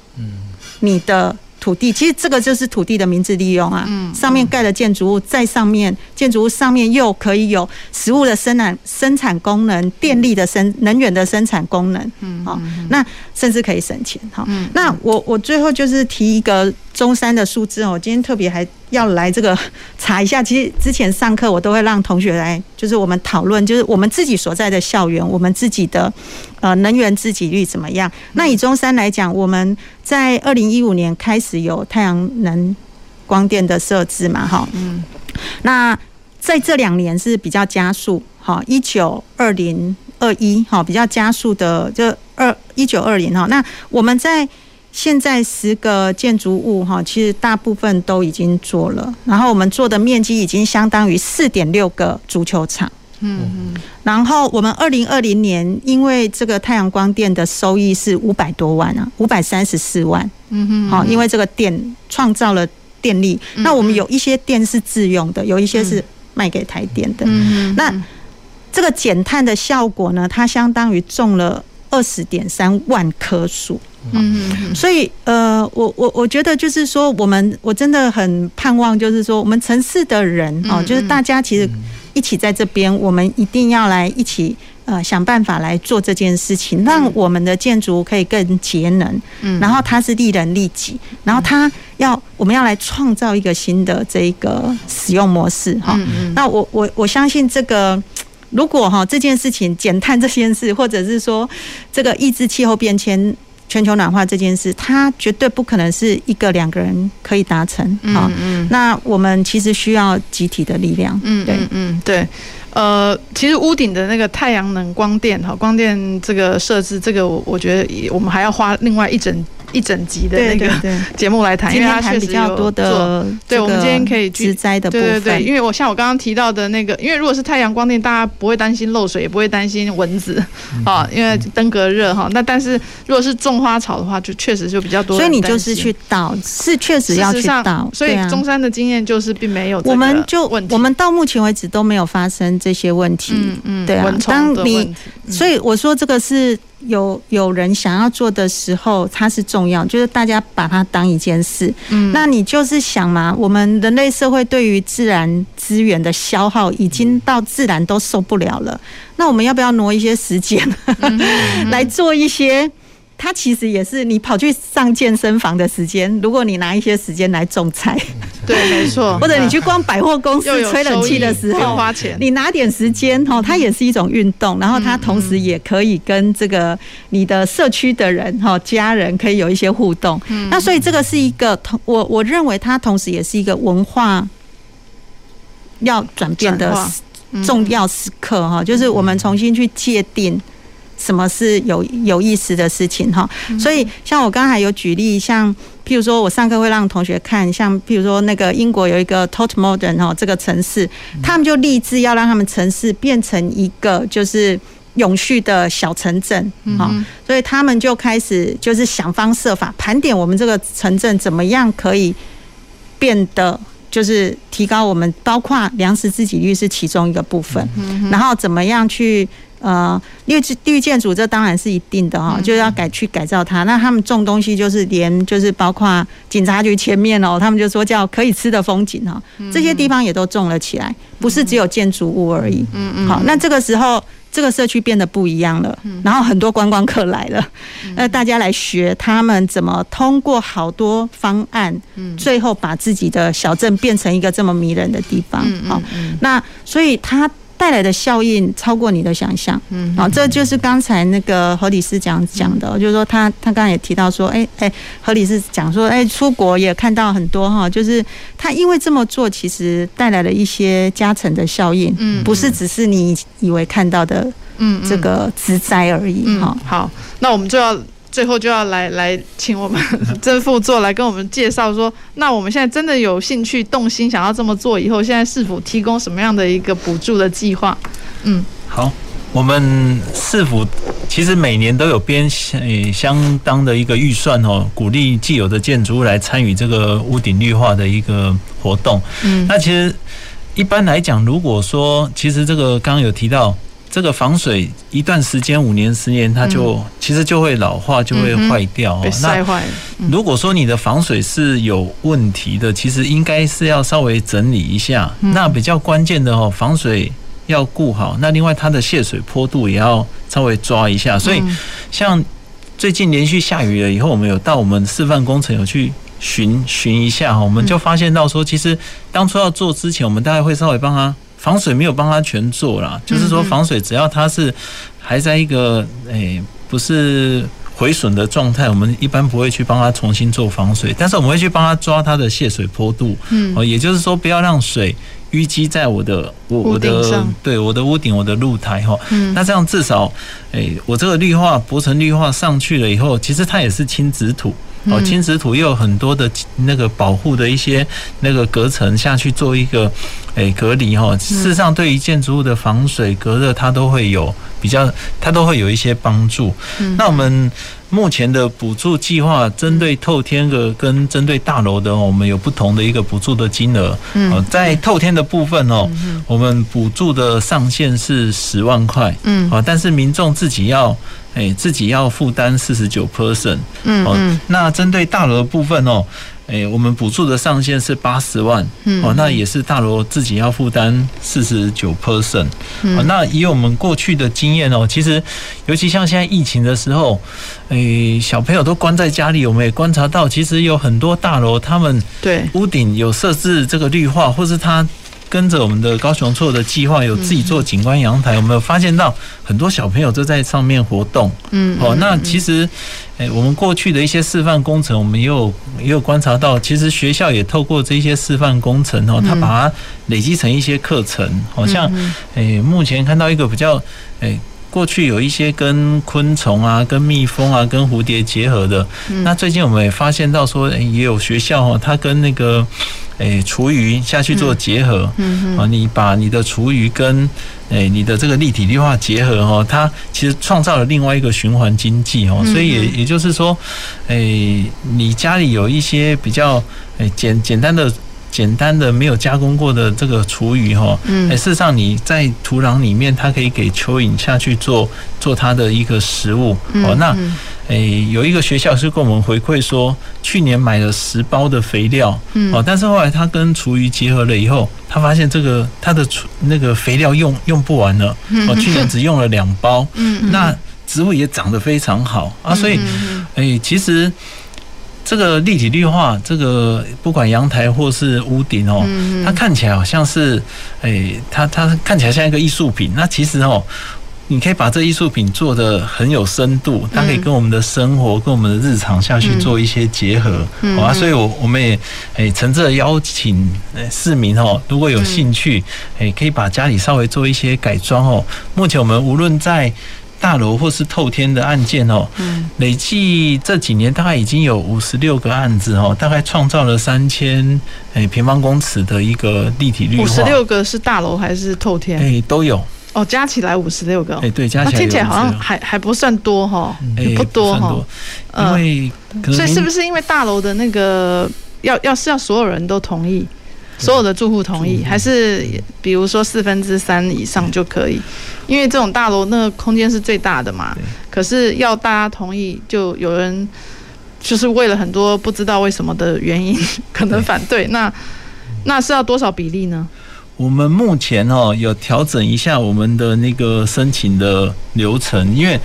你的土地，其实这个就是土地的明智利用啊。嗯，上面盖的建筑物在上面，建筑物上面又可以有食物的生产生产功能，电力的生能源的生产功能。嗯，好，那甚至可以省钱。哈，那我我最后就是提一个中山的数字哦，我今天特别还要来这个查一下。其实之前上课我都会让同学来，就是我们讨论，就是我们自己所在的校园，我们自己的呃能源自给率怎么样？那以中山来讲，我们在二零一五年开始有太阳能光电的设置嘛，哈，嗯，那在这两年是比较加速，哈，一九二零二一，哈，比较加速的就二一九二零哈，那我们在。现在十个建筑物哈，其实大部分都已经做了，然后我们做的面积已经相当于四点六个足球场。嗯嗯。然后我们二零二零年，因为这个太阳光电的收益是五百多万啊，五百三十四万。嗯哼。好，因为这个电创造了电力，那我们有一些电是自用的，有一些是卖给台电的。嗯。那这个减碳的效果呢，它相当于种了二十点三万棵树。嗯，所以呃，我我我觉得就是说，我们我真的很盼望，就是说，我们城市的人哦，就是大家其实一起在这边，我们一定要来一起呃想办法来做这件事情，让我们的建筑可以更节能，嗯，然后它是利人利己，然后它要我们要来创造一个新的这个使用模式哈。那我我我相信这个，如果哈这件事情减碳这件事，或者是说这个抑制气候变迁。全球暖化这件事，它绝对不可能是一个两个人可以达成啊。嗯嗯，那我们其实需要集体的力量。嗯，对，嗯，对。呃，其实屋顶的那个太阳能光电哈，光电这个设置，这个我我觉得我们还要花另外一整。一整集的那个节目来谈，因为它确实比较多的。对，我们今天可以去栽的部分。对对对，因为我像我刚刚提到的那个，因为如果是太阳光电，大家不会担心漏水，也不会担心蚊子啊，因为登革热哈。那但是如果是种花草的话，就确实就比较多。所以你就是去倒，是确实要去倒。所以中山的经验就是并没有。我们就我们到目前为止都没有发生这些问题。嗯嗯，对啊。当你所以我说这个是。有有人想要做的时候，它是重要，就是大家把它当一件事。嗯，那你就是想嘛，我们人类社会对于自然资源的消耗已经到自然都受不了了，那我们要不要挪一些时间 来做一些？它其实也是你跑去上健身房的时间，如果你拿一些时间来种菜，对，没错，或者你去逛百货公司吹冷气的时候，花钱，你拿点时间哈，它也是一种运动，然后它同时也可以跟这个你的社区的人哈、家人可以有一些互动。那所以这个是一个同我我认为它同时也是一个文化要转变的重要时刻哈，就是我们重新去界定。什么是有有意思的事情哈？所以像我刚才有举例，像譬如说我上课会让同学看，像譬如说那个英国有一个 totmorden 哈，这个城市，他们就立志要让他们城市变成一个就是永续的小城镇哈，所以他们就开始就是想方设法盘点我们这个城镇怎么样可以变得就是提高我们，包括粮食自给率是其中一个部分，然后怎么样去。呃，绿绿建筑这当然是一定的哈，就要改去改造它。那他们种东西就是连就是包括警察局前面哦，他们就说叫可以吃的风景哈，这些地方也都种了起来，不是只有建筑物而已。嗯嗯。好，那这个时候这个社区变得不一样了，然后很多观光客来了，那大家来学他们怎么通过好多方案，最后把自己的小镇变成一个这么迷人的地方。好，那所以他。带来的效应超过你的想象，嗯，好，这就是刚才那个何理事讲讲的，就是说他他刚才也提到说，哎哎，何理事讲说，哎，出国也看到很多哈，就是他因为这么做，其实带来了一些加成的效应，嗯，不是只是你以为看到的，嗯，这个植栽而已，哈，好，那我们就要。最后就要来来请我们 曾副座来跟我们介绍说，那我们现在真的有兴趣动心想要这么做，以后现在是否提供什么样的一个补助的计划？嗯，好，我们市府其实每年都有编相相当的一个预算哦，鼓励既有的建筑物来参与这个屋顶绿化的一个活动。嗯，那其实一般来讲，如果说其实这个刚刚有提到。这个防水一段时间五年十年，它就、嗯、其实就会老化，就会坏掉。被晒坏。如果说你的防水是有问题的，其实应该是要稍微整理一下。嗯、那比较关键的哦，防水要顾好。那另外它的泄水坡度也要稍微抓一下。所以像最近连续下雨了以后，我们有到我们示范工程有去。巡巡一下哈，我们就发现到说，其实当初要做之前，我们大概会稍微帮他防水，没有帮他全做啦。就是说防水只要它是还在一个诶不是毁损的状态，我们一般不会去帮他重新做防水，但是我们会去帮他抓它的泄水坡度，嗯，哦，也就是说不要让水淤积在我的我我的对我的屋顶我的露台哈，嗯，那这样至少诶我这个绿化薄层绿化上去了以后，其实它也是轻质土。哦，轻质土又有很多的那个保护的一些那个隔层下去做一个诶隔离哈。事实上，对于建筑物的防水隔热，它都会有比较，它都会有一些帮助。那我们目前的补助计划，针对透天的跟针对大楼的哦，我们有不同的一个补助的金额。嗯，在透天的部分哦，我们补助的上限是十万块。嗯，啊，但是民众自己要。哎，自己要负担四十九 percent，嗯，哦，那针对大楼的部分哦，哎，我们补助的上限是八十万，嗯，哦，那也是大楼自己要负担四十九 percent，嗯，那以我们过去的经验哦，其实尤其像现在疫情的时候，哎，小朋友都关在家里，我们也观察到，其实有很多大楼他们对屋顶有设置这个绿化，或是他。跟着我们的高雄错的计划，有自己做景观阳台，我们有发现到很多小朋友都在上面活动。嗯，哦，那其实，诶，我们过去的一些示范工程，我们也有也有观察到，其实学校也透过这些示范工程哦，它把它累积成一些课程。好像，诶，目前看到一个比较，诶。过去有一些跟昆虫啊、跟蜜蜂啊、跟蝴蝶结合的，那最近我们也发现到说，也有学校哈，它跟那个诶厨余下去做结合，嗯啊，你把你的厨余跟诶你的这个立体绿化结合哈，它其实创造了另外一个循环经济哦，所以也也就是说，诶你家里有一些比较诶简简单的。简单的没有加工过的这个厨余哈，嗯，事实上你在土壤里面，它可以给蚯蚓下去做做它的一个食物。哦。那诶，有一个学校是跟我们回馈说，去年买了十包的肥料，哦，但是后来他跟厨余结合了以后，他发现这个他的厨那个肥料用用不完了，哦，去年只用了两包，嗯，那植物也长得非常好。啊，所以诶，其实。这个立体绿化，这个不管阳台或是屋顶哦，它看起来好像是，诶，它它看起来像一个艺术品。那其实哦，你可以把这艺术品做得很有深度，它可以跟我们的生活、跟我们的日常下去做一些结合，好啊。所以我我们也诶诚挚的邀请市民哦，如果有兴趣，诶，可以把家里稍微做一些改装哦。目前我们无论在大楼或是透天的案件哦，累计这几年大概已经有五十六个案子哦，大概创造了三千诶平方公尺的一个立体绿化。五十六个是大楼还是透天？诶，都有哦，加起来五十六个。诶，对，加起来听起来好像还还不算多哈，不多哈。因为所以是不是因为大楼的那个要要是要所有人都同意？所有的住户同意，还是比如说四分之三以上就可以？因为这种大楼那个空间是最大的嘛。可是要大家同意，就有人就是为了很多不知道为什么的原因 可能反对。那那是要多少比例呢？我们目前哦有调整一下我们的那个申请的流程，因为。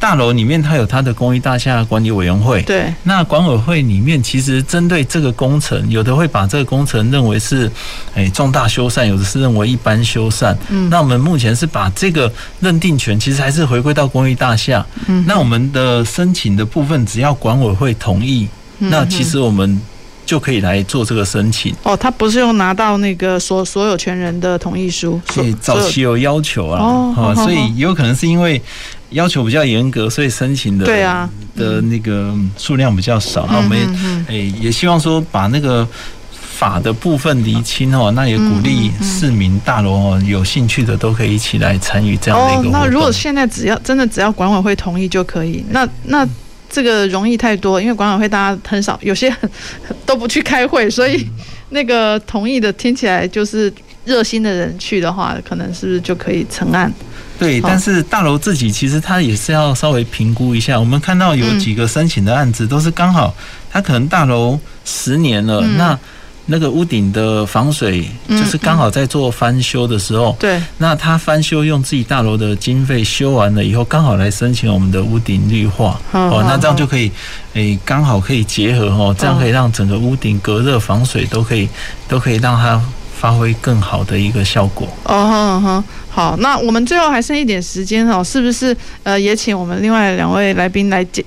大楼里面它有它的公益大厦管理委员会，对，那管委会里面其实针对这个工程，有的会把这个工程认为是诶重大修缮，有的是认为一般修缮。嗯，那我们目前是把这个认定权其实还是回归到公益大厦。嗯，那我们的申请的部分只要管委会同意，那其实我们就可以来做这个申请。哦，他不是用拿到那个所所有权人的同意书，所以早期有要求啊，哦，所以有可能是因为。要求比较严格，所以申请的对啊的那个数量比较少。那我们诶也希望说把那个法的部分厘清哦，那也鼓励市民大楼哦有兴趣的都可以一起来参与这样的一个活动。那如果现在只要真的只要管委会同意就可以，那那这个容易太多，因为管委会大家很少，有些都不去开会，所以那个同意的听起来就是热心的人去的话，可能是不是就可以成案？对，但是大楼自己其实它也是要稍微评估一下。我们看到有几个申请的案子，都是刚好他可能大楼十年了，嗯、那。那个屋顶的防水，就是刚好在做翻修的时候，对，那他翻修用自己大楼的经费修完了以后，刚好来申请我们的屋顶绿化，哦，那这样就可以，诶，刚好可以结合哦，这样可以让整个屋顶隔热防水都可以，都可以让它发挥更好的一个效果。哦，好好好，那我们最后还剩一点时间哦，是不是？呃，也请我们另外两位来宾来解。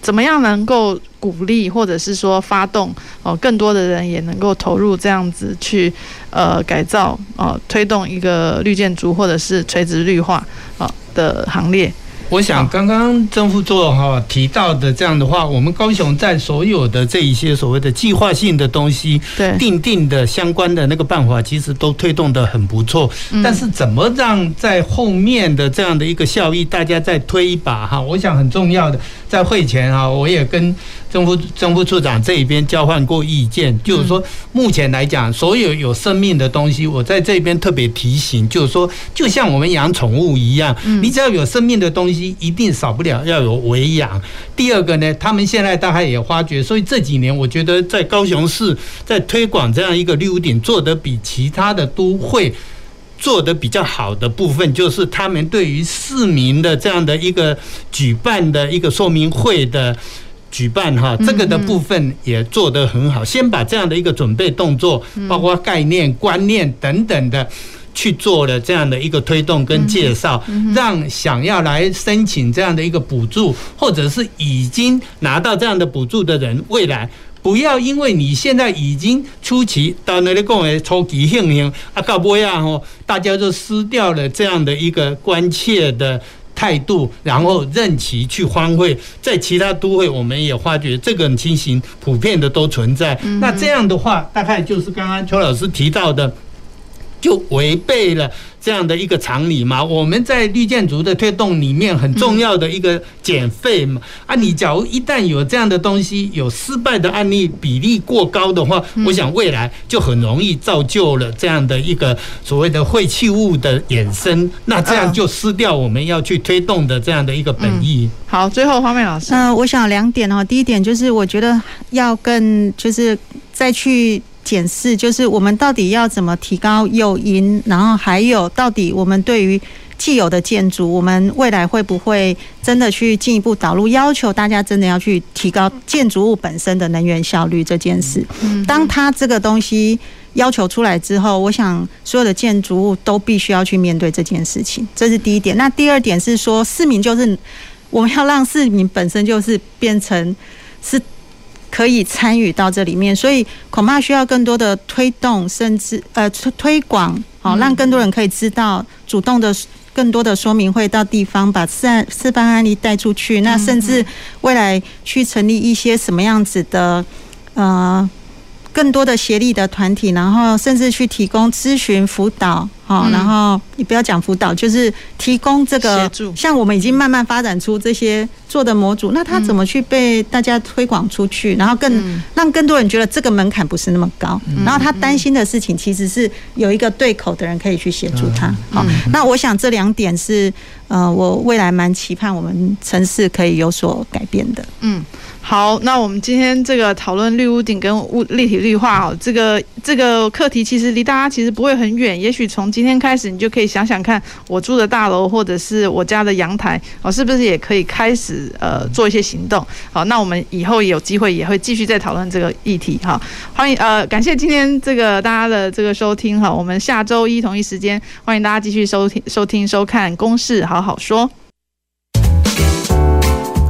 怎么样能够鼓励，或者是说发动哦，更多的人也能够投入这样子去呃改造哦，推动一个绿建筑或者是垂直绿化啊的行列。我想刚刚曾副座哈提到的这样的话，我们高雄在所有的这一些所谓的计划性的东西，对，定定的相关的那个办法，其实都推动得很不错。但是怎么让在后面的这样的一个效益，大家再推一把哈？我想很重要的，在会前哈，我也跟。曾副曾副处长这一边交换过意见，就是说，目前来讲，所有有生命的东西，我在这边特别提醒，就是说，就像我们养宠物一样，你只要有生命的东西，一定少不了要有喂养。第二个呢，他们现在大概也发觉，所以这几年我觉得在高雄市在推广这样一个绿屋顶做得比其他的都会做得比较好的部分，就是他们对于市民的这样的一个举办的一个说明会的。举办哈，这个的部分也做得很好。先把这样的一个准备动作，包括概念、观念等等的，去做了这样的一个推动跟介绍，让想要来申请这样的一个补助，或者是已经拿到这样的补助的人，未来不要因为你现在已经出奇到那里讲诶，超级幸运啊，搞不呀吼，大家就失掉了这样的一个关切的。态度，然后任其去荒废，在其他都会，我们也发觉这个情形普遍的都存在。那这样的话，大概就是刚刚邱老师提到的，就违背了。这样的一个常理嘛，我们在绿建筑的推动里面很重要的一个减费嘛。啊，你假如一旦有这样的东西，有失败的案例比例过高的话，我想未来就很容易造就了这样的一个所谓的废弃物的衍生，那这样就失掉我们要去推动的这样的一个本意。好，最后花美老师，嗯，我想两点哦，第一点就是我觉得要更就是再去。检视就是我们到底要怎么提高诱因，然后还有到底我们对于既有的建筑，我们未来会不会真的去进一步导入，要求大家真的要去提高建筑物本身的能源效率这件事。当它这个东西要求出来之后，我想所有的建筑物都必须要去面对这件事情，这是第一点。那第二点是说，市民就是我们要让市民本身就是变成是。可以参与到这里面，所以恐怕需要更多的推动，甚至呃推推广，好让更多人可以知道，主动的更多的说明会到地方，把示案示范案例带出去。那甚至未来去成立一些什么样子的呃更多的协力的团体，然后甚至去提供咨询辅导。好，然后你不要讲辅导，就是提供这个，像我们已经慢慢发展出这些做的模组，那他怎么去被大家推广出去，然后更让更多人觉得这个门槛不是那么高，然后他担心的事情其实是有一个对口的人可以去协助他。好，那我想这两点是呃，我未来蛮期盼我们城市可以有所改变的。嗯。好，那我们今天这个讨论绿屋顶跟物立体绿化哦，这个这个课题其实离大家其实不会很远，也许从今天开始你就可以想想看，我住的大楼或者是我家的阳台哦，是不是也可以开始呃做一些行动？好，那我们以后有机会也会继续再讨论这个议题哈。欢迎呃，感谢今天这个大家的这个收听哈，我们下周一同一时间欢迎大家继续收听收听收看《公事好好说》。